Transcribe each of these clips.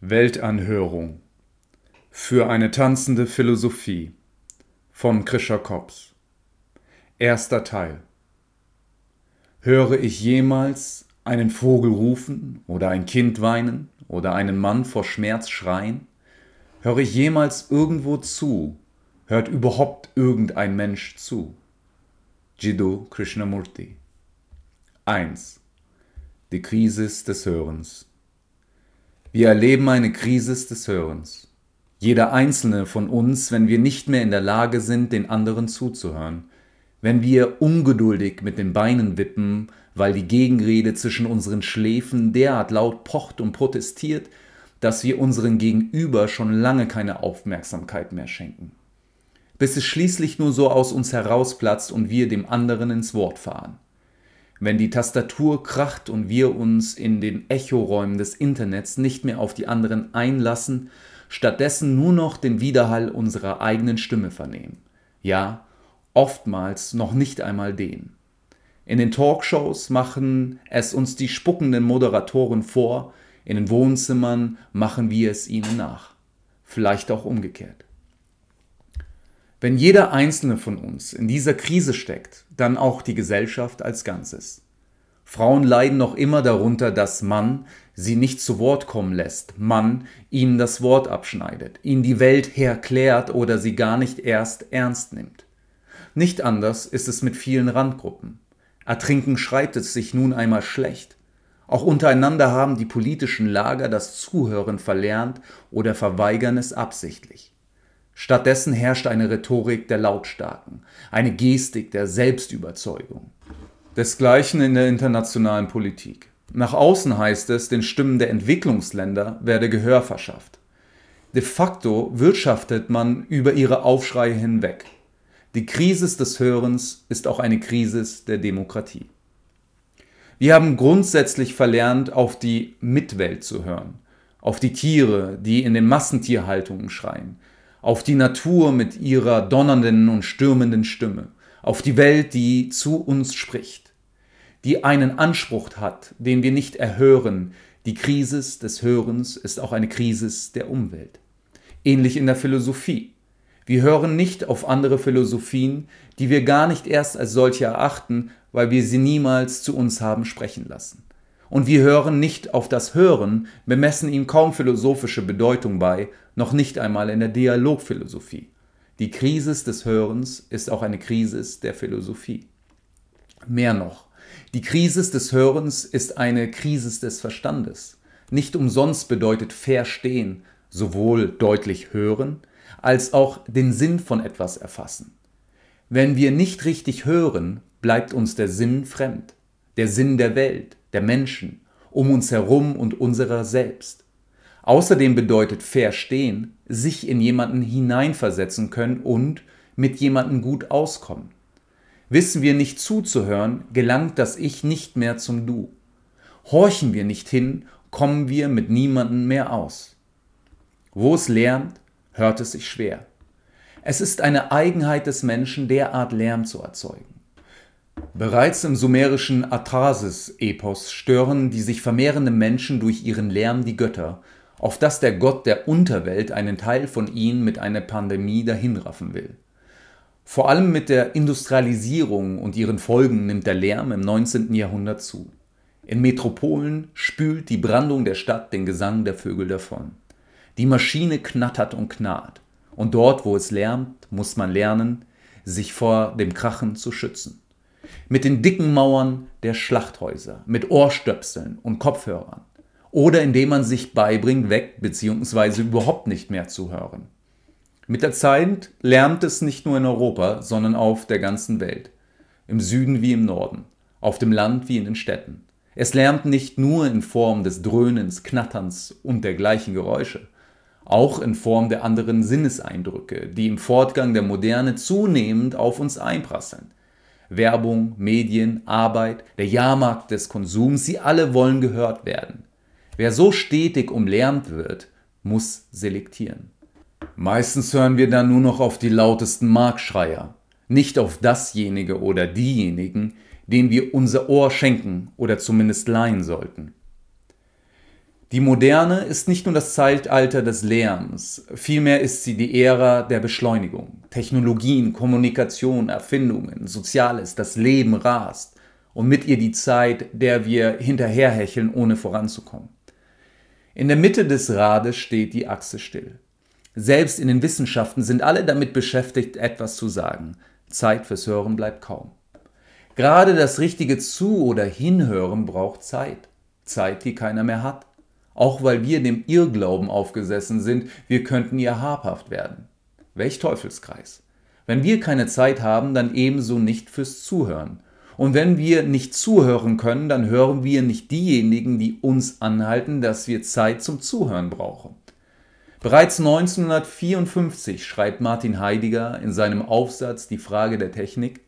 Weltanhörung für eine tanzende Philosophie von Krischer Kops Erster Teil Höre ich jemals einen Vogel rufen oder ein Kind weinen oder einen Mann vor Schmerz schreien? Höre ich jemals irgendwo zu? Hört überhaupt irgendein Mensch zu? Jiddu Krishnamurti 1. Die Krise des Hörens wir erleben eine Krise des Hörens. Jeder einzelne von uns, wenn wir nicht mehr in der Lage sind, den anderen zuzuhören, wenn wir ungeduldig mit den Beinen wippen, weil die Gegenrede zwischen unseren Schläfen derart laut pocht und protestiert, dass wir unseren Gegenüber schon lange keine Aufmerksamkeit mehr schenken. Bis es schließlich nur so aus uns herausplatzt und wir dem anderen ins Wort fahren wenn die Tastatur kracht und wir uns in den Echoräumen des Internets nicht mehr auf die anderen einlassen, stattdessen nur noch den Widerhall unserer eigenen Stimme vernehmen. Ja, oftmals noch nicht einmal den. In den Talkshows machen es uns die spuckenden Moderatoren vor, in den Wohnzimmern machen wir es ihnen nach. Vielleicht auch umgekehrt. Wenn jeder einzelne von uns in dieser Krise steckt, dann auch die Gesellschaft als Ganzes. Frauen leiden noch immer darunter, dass Mann sie nicht zu Wort kommen lässt, Mann ihnen das Wort abschneidet, ihnen die Welt herklärt oder sie gar nicht erst ernst nimmt. Nicht anders ist es mit vielen Randgruppen. Ertrinken schreibt es sich nun einmal schlecht. Auch untereinander haben die politischen Lager das Zuhören verlernt oder verweigern es absichtlich. Stattdessen herrscht eine Rhetorik der Lautstarken, eine Gestik der Selbstüberzeugung. Desgleichen in der internationalen Politik. Nach außen heißt es, den Stimmen der Entwicklungsländer werde Gehör verschafft. De facto wirtschaftet man über ihre Aufschreie hinweg. Die Krise des Hörens ist auch eine Krise der Demokratie. Wir haben grundsätzlich verlernt, auf die Mitwelt zu hören, auf die Tiere, die in den Massentierhaltungen schreien, auf die Natur mit ihrer donnernden und stürmenden Stimme, auf die Welt, die zu uns spricht, die einen Anspruch hat, den wir nicht erhören. Die Krise des Hörens ist auch eine Krise der Umwelt. Ähnlich in der Philosophie. Wir hören nicht auf andere Philosophien, die wir gar nicht erst als solche erachten, weil wir sie niemals zu uns haben sprechen lassen. Und wir hören nicht auf das Hören, bemessen ihm kaum philosophische Bedeutung bei, noch nicht einmal in der Dialogphilosophie. Die Krise des Hörens ist auch eine Krise der Philosophie. Mehr noch, die Krise des Hörens ist eine Krise des Verstandes. Nicht umsonst bedeutet verstehen sowohl deutlich hören als auch den Sinn von etwas erfassen. Wenn wir nicht richtig hören, bleibt uns der Sinn fremd, der Sinn der Welt, der Menschen, um uns herum und unserer selbst. Außerdem bedeutet verstehen, sich in jemanden hineinversetzen können und mit jemanden gut auskommen. Wissen wir nicht zuzuhören, gelangt das Ich nicht mehr zum Du. Horchen wir nicht hin, kommen wir mit niemandem mehr aus. Wo es lärmt, hört es sich schwer. Es ist eine Eigenheit des Menschen, derart Lärm zu erzeugen. Bereits im sumerischen Atrasis-Epos stören die sich vermehrenden Menschen durch ihren Lärm die Götter, auf dass der Gott der Unterwelt einen Teil von ihnen mit einer Pandemie dahinraffen will. Vor allem mit der Industrialisierung und ihren Folgen nimmt der Lärm im 19. Jahrhundert zu. In Metropolen spült die Brandung der Stadt den Gesang der Vögel davon. Die Maschine knattert und knarrt. Und dort, wo es lärmt, muss man lernen, sich vor dem Krachen zu schützen. Mit den dicken Mauern der Schlachthäuser, mit Ohrstöpseln und Kopfhörern. Oder indem man sich beibringt, weg bzw. überhaupt nicht mehr zu hören. Mit der Zeit lärmt es nicht nur in Europa, sondern auf der ganzen Welt. Im Süden wie im Norden, auf dem Land wie in den Städten. Es lärmt nicht nur in Form des Dröhnens, Knatterns und dergleichen Geräusche, auch in Form der anderen Sinneseindrücke, die im Fortgang der Moderne zunehmend auf uns einprasseln. Werbung, Medien, Arbeit, der Jahrmarkt des Konsums, sie alle wollen gehört werden. Wer so stetig umlärmt wird, muss selektieren. Meistens hören wir dann nur noch auf die lautesten Markschreier, nicht auf dasjenige oder diejenigen, denen wir unser Ohr schenken oder zumindest leihen sollten. Die Moderne ist nicht nur das Zeitalter des Lärms, vielmehr ist sie die Ära der Beschleunigung. Technologien, Kommunikation, Erfindungen, Soziales, das Leben rast und mit ihr die Zeit, der wir hinterherhecheln, ohne voranzukommen. In der Mitte des Rades steht die Achse still. Selbst in den Wissenschaften sind alle damit beschäftigt, etwas zu sagen. Zeit fürs Hören bleibt kaum. Gerade das richtige Zu- oder Hinhören braucht Zeit. Zeit, die keiner mehr hat auch weil wir dem Irrglauben aufgesessen sind, wir könnten ihr habhaft werden. Welch Teufelskreis. Wenn wir keine Zeit haben, dann ebenso nicht fürs Zuhören. Und wenn wir nicht zuhören können, dann hören wir nicht diejenigen, die uns anhalten, dass wir Zeit zum Zuhören brauchen. Bereits 1954 schreibt Martin Heidegger in seinem Aufsatz Die Frage der Technik,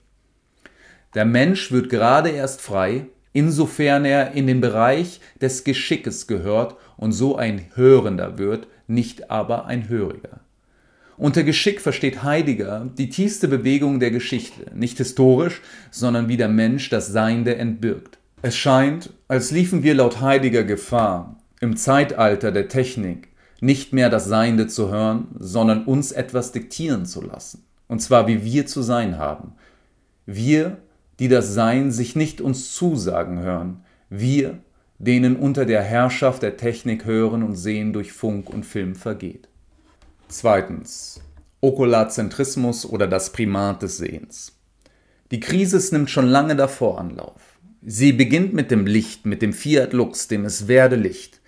der Mensch wird gerade erst frei, insofern er in den Bereich des Geschickes gehört und so ein Hörender wird, nicht aber ein Höriger. Unter Geschick versteht Heidegger die tiefste Bewegung der Geschichte, nicht historisch, sondern wie der Mensch das Seiende entbirgt. Es scheint, als liefen wir laut Heidegger Gefahr, im Zeitalter der Technik nicht mehr das Seiende zu hören, sondern uns etwas diktieren zu lassen. Und zwar wie wir zu sein haben. Wir die das Sein sich nicht uns zusagen hören, wir, denen unter der Herrschaft der Technik Hören und Sehen durch Funk und Film vergeht. Zweitens. Okulazentrismus oder das Primat des Sehens. Die Krise nimmt schon lange davor Anlauf. Sie beginnt mit dem Licht, mit dem Fiat Lux, dem es werde Licht.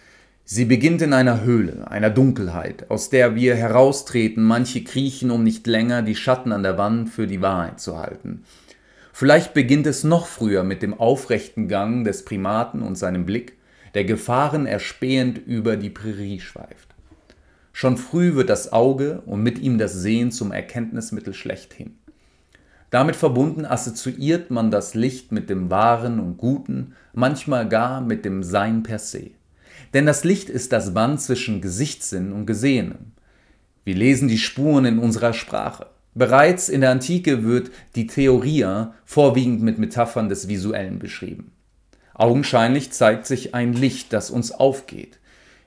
Sie beginnt in einer Höhle, einer Dunkelheit, aus der wir heraustreten, manche kriechen, um nicht länger die Schatten an der Wand für die Wahrheit zu halten. Vielleicht beginnt es noch früher mit dem aufrechten Gang des Primaten und seinem Blick, der Gefahren erspähend über die Prärie schweift. Schon früh wird das Auge und mit ihm das Sehen zum Erkenntnismittel schlechthin. Damit verbunden assoziiert man das Licht mit dem Wahren und Guten, manchmal gar mit dem Sein per se. Denn das Licht ist das Band zwischen Gesichtssinn und Gesehenem. Wir lesen die Spuren in unserer Sprache. Bereits in der Antike wird die Theoria vorwiegend mit Metaphern des Visuellen beschrieben. Augenscheinlich zeigt sich ein Licht, das uns aufgeht.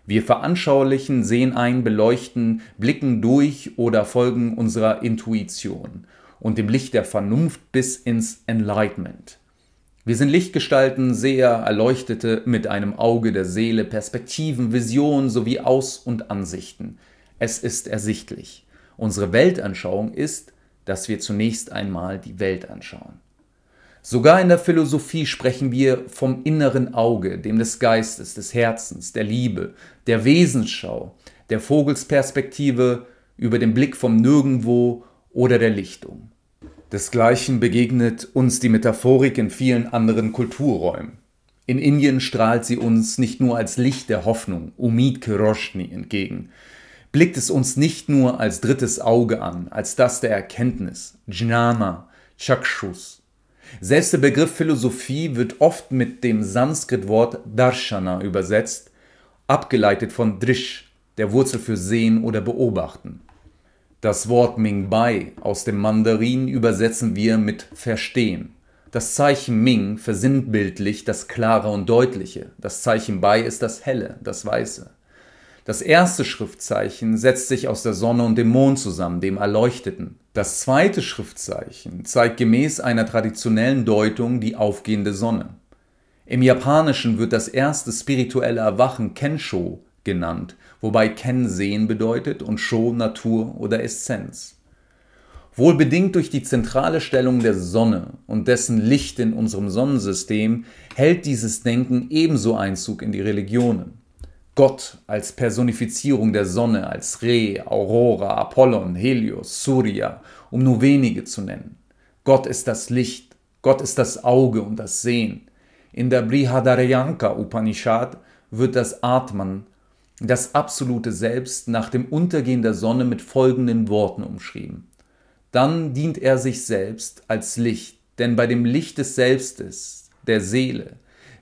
Wir veranschaulichen, sehen ein, beleuchten, blicken durch oder folgen unserer Intuition und dem Licht der Vernunft bis ins Enlightenment. Wir sind Lichtgestalten, Seher, Erleuchtete mit einem Auge der Seele, Perspektiven, Visionen sowie Aus- und Ansichten. Es ist ersichtlich. Unsere Weltanschauung ist, dass wir zunächst einmal die Welt anschauen. Sogar in der Philosophie sprechen wir vom inneren Auge, dem des Geistes, des Herzens, der Liebe, der Wesensschau, der Vogelsperspektive über den Blick vom Nirgendwo oder der Lichtung. Desgleichen begegnet uns die Metaphorik in vielen anderen Kulturräumen. In Indien strahlt sie uns nicht nur als Licht der Hoffnung, Umid Kiroshni, entgegen, blickt es uns nicht nur als drittes Auge an, als das der Erkenntnis, Jnana, Chakshus. Selbst der Begriff Philosophie wird oft mit dem Sanskrit-Wort Darshana übersetzt, abgeleitet von Drish, der Wurzel für Sehen oder Beobachten. Das Wort Ming-Bai aus dem Mandarin übersetzen wir mit Verstehen. Das Zeichen Ming versinnbildlicht das Klare und Deutliche. Das Zeichen Bai ist das Helle, das Weiße. Das erste Schriftzeichen setzt sich aus der Sonne und dem Mond zusammen, dem Erleuchteten. Das zweite Schriftzeichen zeigt gemäß einer traditionellen Deutung die aufgehende Sonne. Im Japanischen wird das erste spirituelle Erwachen Kensho genannt, wobei Ken Sehen bedeutet und Sho Natur oder Essenz. Wohl bedingt durch die zentrale Stellung der Sonne und dessen Licht in unserem Sonnensystem hält dieses Denken ebenso Einzug in die Religionen. Gott als Personifizierung der Sonne, als Re, Aurora, Apollon, Helios, Surya, um nur wenige zu nennen. Gott ist das Licht, Gott ist das Auge und das Sehen. In der Brihadarayanka Upanishad wird das Atman, das absolute Selbst, nach dem Untergehen der Sonne mit folgenden Worten umschrieben. Dann dient er sich selbst als Licht, denn bei dem Licht des Selbstes, der Seele,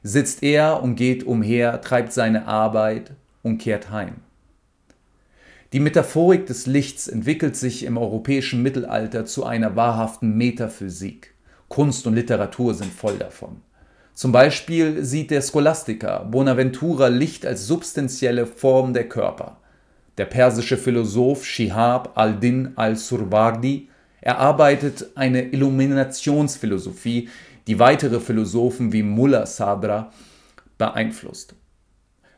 sitzt er und geht umher, treibt seine Arbeit und kehrt heim. Die Metaphorik des Lichts entwickelt sich im europäischen Mittelalter zu einer wahrhaften Metaphysik. Kunst und Literatur sind voll davon. Zum Beispiel sieht der Scholastiker Bonaventura Licht als substanzielle Form der Körper. Der persische Philosoph Shihab al-Din al-Surwardi erarbeitet eine Illuminationsphilosophie, die weitere Philosophen wie Mullah Sadra beeinflusst.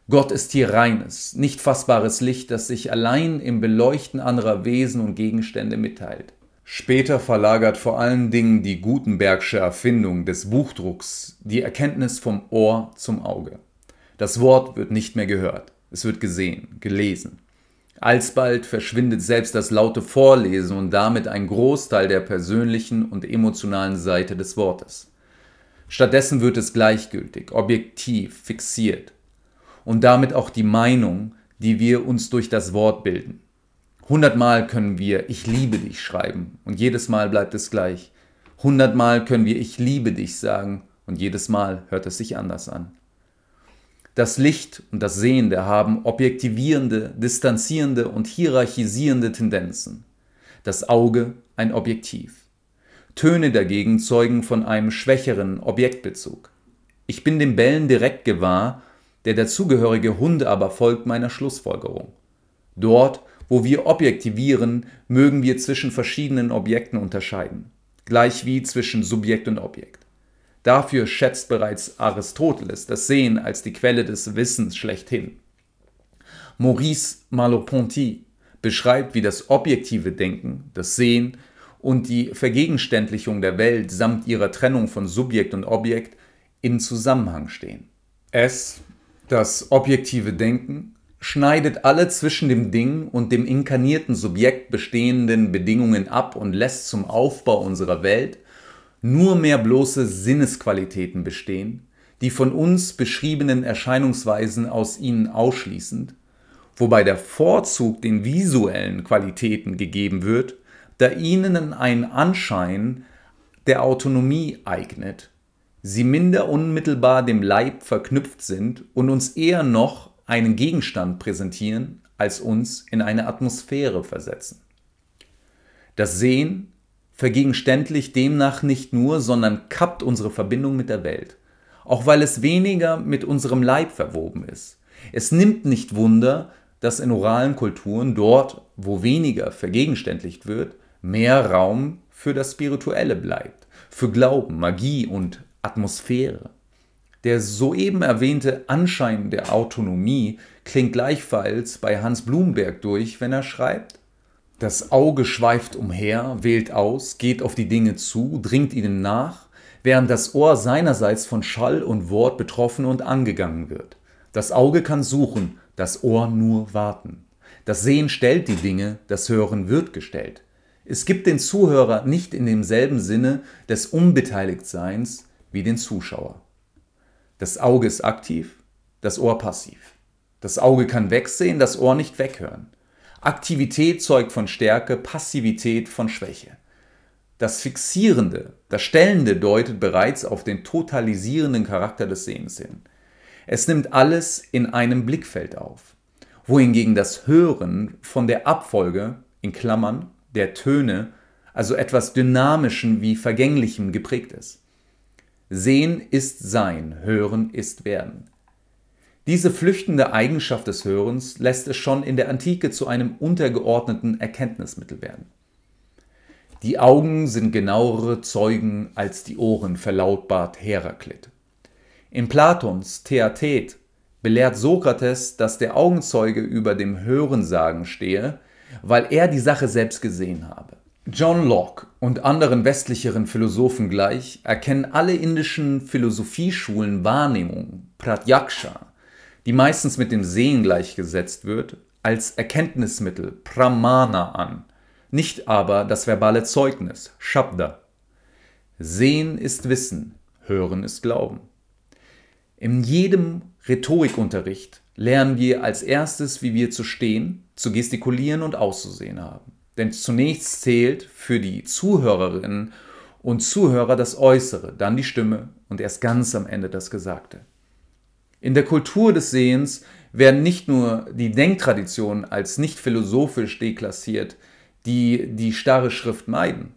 Gott ist hier reines, nicht fassbares Licht, das sich allein im Beleuchten anderer Wesen und Gegenstände mitteilt. Später verlagert vor allen Dingen die Gutenbergsche Erfindung des Buchdrucks die Erkenntnis vom Ohr zum Auge. Das Wort wird nicht mehr gehört, es wird gesehen, gelesen. Alsbald verschwindet selbst das laute Vorlesen und damit ein Großteil der persönlichen und emotionalen Seite des Wortes. Stattdessen wird es gleichgültig, objektiv, fixiert und damit auch die Meinung, die wir uns durch das Wort bilden. Hundertmal können wir Ich liebe dich schreiben und jedes Mal bleibt es gleich. Hundertmal können wir Ich liebe dich sagen und jedes Mal hört es sich anders an. Das Licht und das Sehende haben objektivierende, distanzierende und hierarchisierende Tendenzen. Das Auge ein Objektiv. Töne dagegen zeugen von einem schwächeren Objektbezug. Ich bin dem Bellen direkt gewahr, der dazugehörige Hund aber folgt meiner Schlussfolgerung. Dort, wo wir objektivieren, mögen wir zwischen verschiedenen Objekten unterscheiden, gleich wie zwischen Subjekt und Objekt. Dafür schätzt bereits Aristoteles das Sehen als die Quelle des Wissens schlechthin. Maurice Merleau-Ponty beschreibt, wie das objektive Denken, das Sehen und die Vergegenständlichung der Welt samt ihrer Trennung von Subjekt und Objekt im Zusammenhang stehen. Es, das objektive Denken, schneidet alle zwischen dem Ding und dem inkarnierten Subjekt bestehenden Bedingungen ab und lässt zum Aufbau unserer Welt nur mehr bloße Sinnesqualitäten bestehen, die von uns beschriebenen Erscheinungsweisen aus ihnen ausschließend, wobei der Vorzug den visuellen Qualitäten gegeben wird, da ihnen ein Anschein der Autonomie eignet, sie minder unmittelbar dem Leib verknüpft sind und uns eher noch einen Gegenstand präsentieren, als uns in eine Atmosphäre versetzen. Das Sehen vergegenständlicht demnach nicht nur, sondern kappt unsere Verbindung mit der Welt, auch weil es weniger mit unserem Leib verwoben ist. Es nimmt nicht Wunder, dass in oralen Kulturen dort, wo weniger vergegenständlicht wird, mehr Raum für das Spirituelle bleibt, für Glauben, Magie und Atmosphäre. Der soeben erwähnte Anschein der Autonomie klingt gleichfalls bei Hans Blumberg durch, wenn er schreibt, das Auge schweift umher, wählt aus, geht auf die Dinge zu, dringt ihnen nach, während das Ohr seinerseits von Schall und Wort betroffen und angegangen wird. Das Auge kann suchen, das Ohr nur warten. Das Sehen stellt die Dinge, das Hören wird gestellt. Es gibt den Zuhörer nicht in demselben Sinne des Unbeteiligtseins wie den Zuschauer. Das Auge ist aktiv, das Ohr passiv. Das Auge kann wegsehen, das Ohr nicht weghören. Aktivität zeugt von Stärke, Passivität von Schwäche. Das Fixierende, das Stellende deutet bereits auf den totalisierenden Charakter des Sehens hin. Es nimmt alles in einem Blickfeld auf, wohingegen das Hören von der Abfolge, in Klammern, der Töne, also etwas Dynamischen wie Vergänglichem geprägt ist. Sehen ist Sein, Hören ist Werden. Diese flüchtende Eigenschaft des Hörens lässt es schon in der Antike zu einem untergeordneten Erkenntnismittel werden. Die Augen sind genauere Zeugen als die Ohren, verlautbart Heraklit. In Platons Theatet belehrt Sokrates, dass der Augenzeuge über dem Hörensagen stehe, weil er die Sache selbst gesehen habe. John Locke und anderen westlicheren Philosophen gleich erkennen alle indischen Philosophieschulen Wahrnehmung, Pratyaksha, die meistens mit dem Sehen gleichgesetzt wird, als Erkenntnismittel, Pramana an, nicht aber das verbale Zeugnis, Shabda. Sehen ist Wissen, Hören ist Glauben. In jedem Rhetorikunterricht lernen wir als erstes, wie wir zu stehen, zu gestikulieren und auszusehen haben. Denn zunächst zählt für die Zuhörerinnen und Zuhörer das Äußere, dann die Stimme und erst ganz am Ende das Gesagte. In der Kultur des Sehens werden nicht nur die Denktraditionen als nicht philosophisch deklassiert, die die starre Schrift meiden.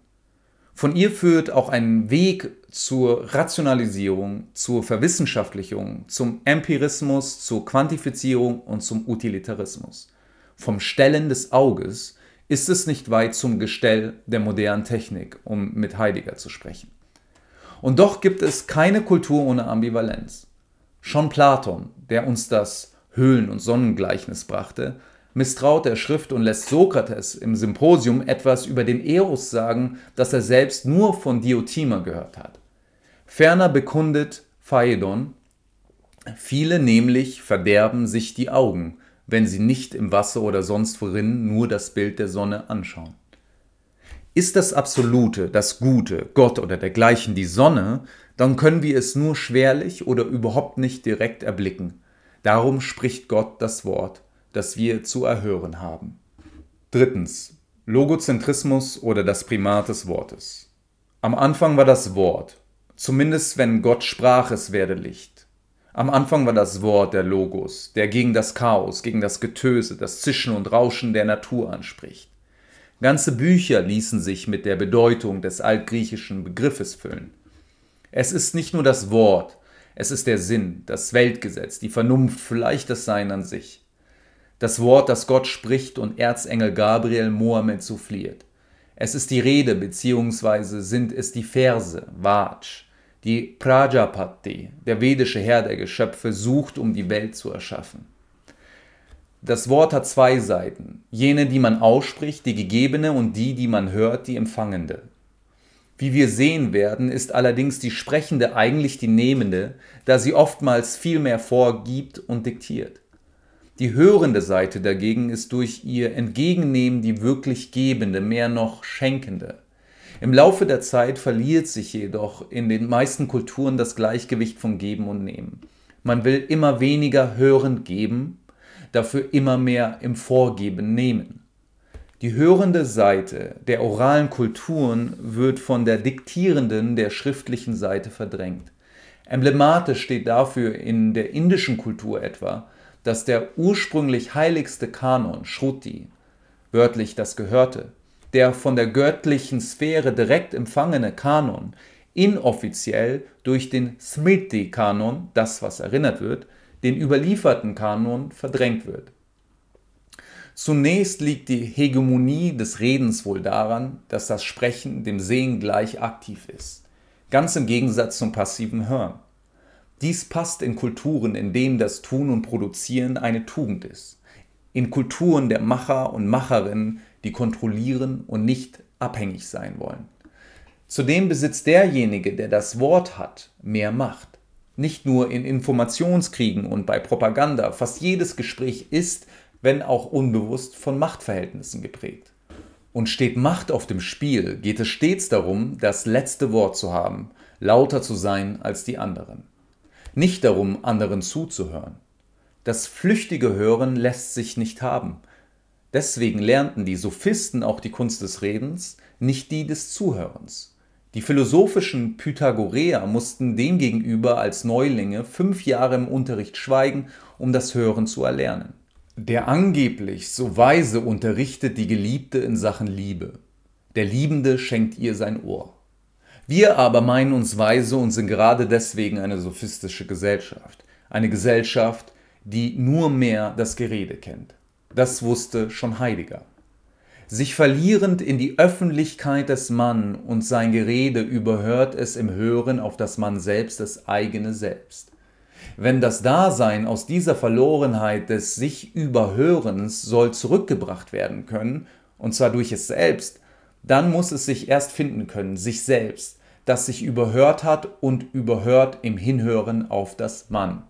Von ihr führt auch ein Weg zur Rationalisierung, zur Verwissenschaftlichung, zum Empirismus, zur Quantifizierung und zum Utilitarismus. Vom Stellen des Auges ist es nicht weit zum Gestell der modernen Technik, um mit Heidegger zu sprechen. Und doch gibt es keine Kultur ohne Ambivalenz. Schon Platon, der uns das Höhlen- und Sonnengleichnis brachte, misstraut der Schrift und lässt Sokrates im Symposium etwas über den Eros sagen, das er selbst nur von Diotima gehört hat. Ferner bekundet Phaedon, viele nämlich verderben sich die Augen, wenn sie nicht im Wasser oder sonst worin nur das Bild der Sonne anschauen. Ist das Absolute, das Gute, Gott oder dergleichen die Sonne, dann können wir es nur schwerlich oder überhaupt nicht direkt erblicken. Darum spricht Gott das Wort das wir zu erhören haben. Drittens. Logozentrismus oder das Primat des Wortes. Am Anfang war das Wort, zumindest wenn Gott sprach, es werde Licht. Am Anfang war das Wort der Logos, der gegen das Chaos, gegen das Getöse, das Zischen und Rauschen der Natur anspricht. Ganze Bücher ließen sich mit der Bedeutung des altgriechischen Begriffes füllen. Es ist nicht nur das Wort, es ist der Sinn, das Weltgesetz, die Vernunft, vielleicht das Sein an sich das Wort, das Gott spricht und Erzengel Gabriel Mohammed souffliert. Es ist die Rede beziehungsweise sind es die Verse, Vaj, die Prajapati, der vedische Herr der Geschöpfe, sucht, um die Welt zu erschaffen. Das Wort hat zwei Seiten, jene, die man ausspricht, die gegebene und die, die man hört, die empfangende. Wie wir sehen werden, ist allerdings die Sprechende eigentlich die Nehmende, da sie oftmals viel mehr vorgibt und diktiert. Die hörende Seite dagegen ist durch ihr Entgegennehmen die wirklich gebende, mehr noch schenkende. Im Laufe der Zeit verliert sich jedoch in den meisten Kulturen das Gleichgewicht von Geben und Nehmen. Man will immer weniger hörend geben, dafür immer mehr im Vorgeben nehmen. Die hörende Seite der oralen Kulturen wird von der diktierenden der schriftlichen Seite verdrängt. Emblematisch steht dafür in der indischen Kultur etwa, dass der ursprünglich heiligste Kanon, Shruti, wörtlich das Gehörte, der von der göttlichen Sphäre direkt empfangene Kanon, inoffiziell durch den Smriti-Kanon, das was erinnert wird, den überlieferten Kanon verdrängt wird. Zunächst liegt die Hegemonie des Redens wohl daran, dass das Sprechen dem Sehen gleich aktiv ist, ganz im Gegensatz zum passiven Hören. Dies passt in Kulturen, in denen das Tun und Produzieren eine Tugend ist. In Kulturen der Macher und Macherinnen, die kontrollieren und nicht abhängig sein wollen. Zudem besitzt derjenige, der das Wort hat, mehr Macht. Nicht nur in Informationskriegen und bei Propaganda, fast jedes Gespräch ist, wenn auch unbewusst, von Machtverhältnissen geprägt. Und steht Macht auf dem Spiel, geht es stets darum, das letzte Wort zu haben, lauter zu sein als die anderen nicht darum, anderen zuzuhören. Das flüchtige Hören lässt sich nicht haben. Deswegen lernten die Sophisten auch die Kunst des Redens, nicht die des Zuhörens. Die philosophischen Pythagoreer mussten demgegenüber als Neulinge fünf Jahre im Unterricht schweigen, um das Hören zu erlernen. Der angeblich so weise unterrichtet die Geliebte in Sachen Liebe. Der Liebende schenkt ihr sein Ohr. Wir aber meinen uns weise und sind gerade deswegen eine sophistische Gesellschaft. Eine Gesellschaft, die nur mehr das Gerede kennt. Das wusste schon Heidegger. Sich verlierend in die Öffentlichkeit des Mann und sein Gerede überhört es im Hören auf das Mann selbst das eigene Selbst. Wenn das Dasein aus dieser Verlorenheit des sich Überhörens soll zurückgebracht werden können, und zwar durch es selbst, dann muss es sich erst finden können, sich selbst, das sich überhört hat und überhört im Hinhören auf das Mann.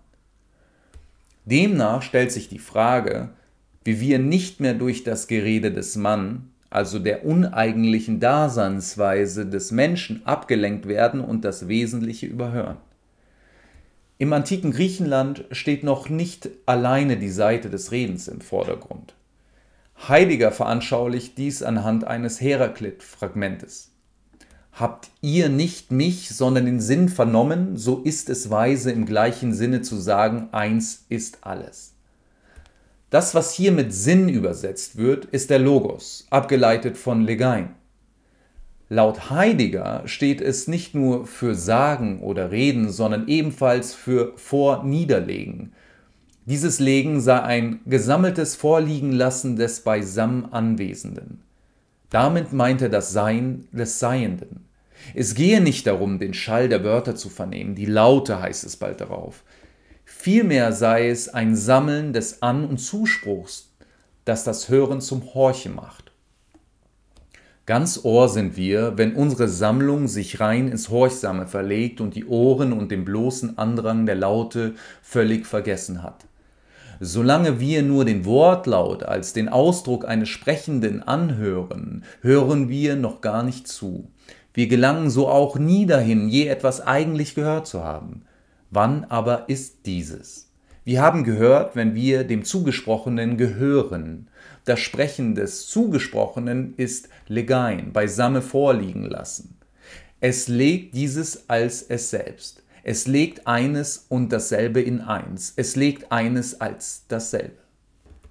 Demnach stellt sich die Frage, wie wir nicht mehr durch das Gerede des Mann, also der uneigentlichen Daseinsweise des Menschen, abgelenkt werden und das Wesentliche überhören. Im antiken Griechenland steht noch nicht alleine die Seite des Redens im Vordergrund. Heidegger veranschaulicht dies anhand eines Heraklit-Fragmentes. Habt ihr nicht mich, sondern den Sinn vernommen, so ist es weise im gleichen Sinne zu sagen, eins ist alles. Das, was hier mit Sinn übersetzt wird, ist der Logos, abgeleitet von Legein. Laut Heidegger steht es nicht nur für Sagen oder Reden, sondern ebenfalls für Vorniederlegen. Dieses Legen sei ein gesammeltes Vorliegenlassen des beisammen Anwesenden. Damit meint er das Sein des Seienden. Es gehe nicht darum, den Schall der Wörter zu vernehmen, die Laute heißt es bald darauf. Vielmehr sei es ein Sammeln des An- und Zuspruchs, das das Hören zum Horchen macht. Ganz Ohr sind wir, wenn unsere Sammlung sich rein ins Horchsame verlegt und die Ohren und den bloßen Andrang der Laute völlig vergessen hat. Solange wir nur den Wortlaut als den Ausdruck eines Sprechenden anhören, hören wir noch gar nicht zu. Wir gelangen so auch nie dahin, je etwas eigentlich gehört zu haben. Wann aber ist dieses? Wir haben gehört, wenn wir dem Zugesprochenen gehören. Das Sprechen des Zugesprochenen ist legein, beisamme vorliegen lassen. Es legt dieses als es selbst. Es legt eines und dasselbe in eins. Es legt eines als dasselbe.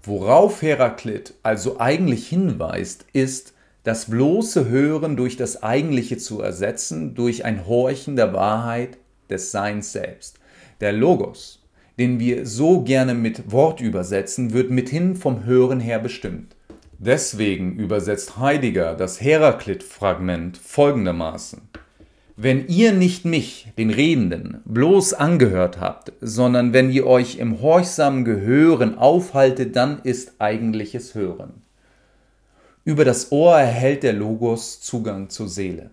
Worauf Heraklit also eigentlich hinweist, ist, das bloße Hören durch das Eigentliche zu ersetzen, durch ein Horchen der Wahrheit des Seins selbst. Der Logos, den wir so gerne mit Wort übersetzen, wird mithin vom Hören her bestimmt. Deswegen übersetzt Heidegger das Heraklit-Fragment folgendermaßen. Wenn ihr nicht mich, den Redenden, bloß angehört habt, sondern wenn ihr euch im horchsamen Gehören aufhaltet, dann ist eigentliches Hören. Über das Ohr erhält der Logos Zugang zur Seele.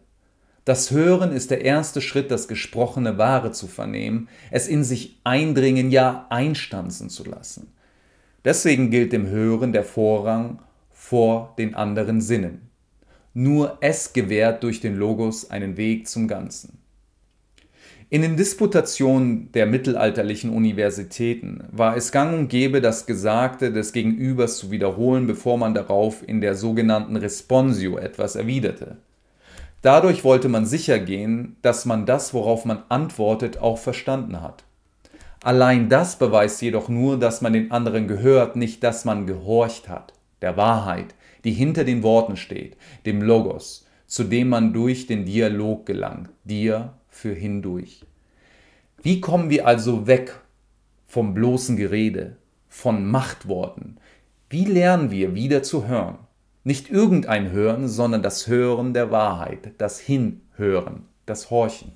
Das Hören ist der erste Schritt, das gesprochene Wahre zu vernehmen, es in sich eindringen, ja einstanzen zu lassen. Deswegen gilt dem Hören der Vorrang vor den anderen Sinnen. Nur es gewährt durch den Logos einen Weg zum Ganzen. In den Disputationen der mittelalterlichen Universitäten war es gang und gäbe, das Gesagte des Gegenübers zu wiederholen, bevor man darauf in der sogenannten Responsio etwas erwiderte. Dadurch wollte man sicher gehen, dass man das, worauf man antwortet, auch verstanden hat. Allein das beweist jedoch nur, dass man den anderen gehört, nicht dass man gehorcht hat, der Wahrheit, die hinter den Worten steht, dem Logos, zu dem man durch den Dialog gelangt, dir für hindurch. Wie kommen wir also weg vom bloßen Gerede, von Machtworten? Wie lernen wir wieder zu hören? Nicht irgendein Hören, sondern das Hören der Wahrheit, das Hinhören, das Horchen.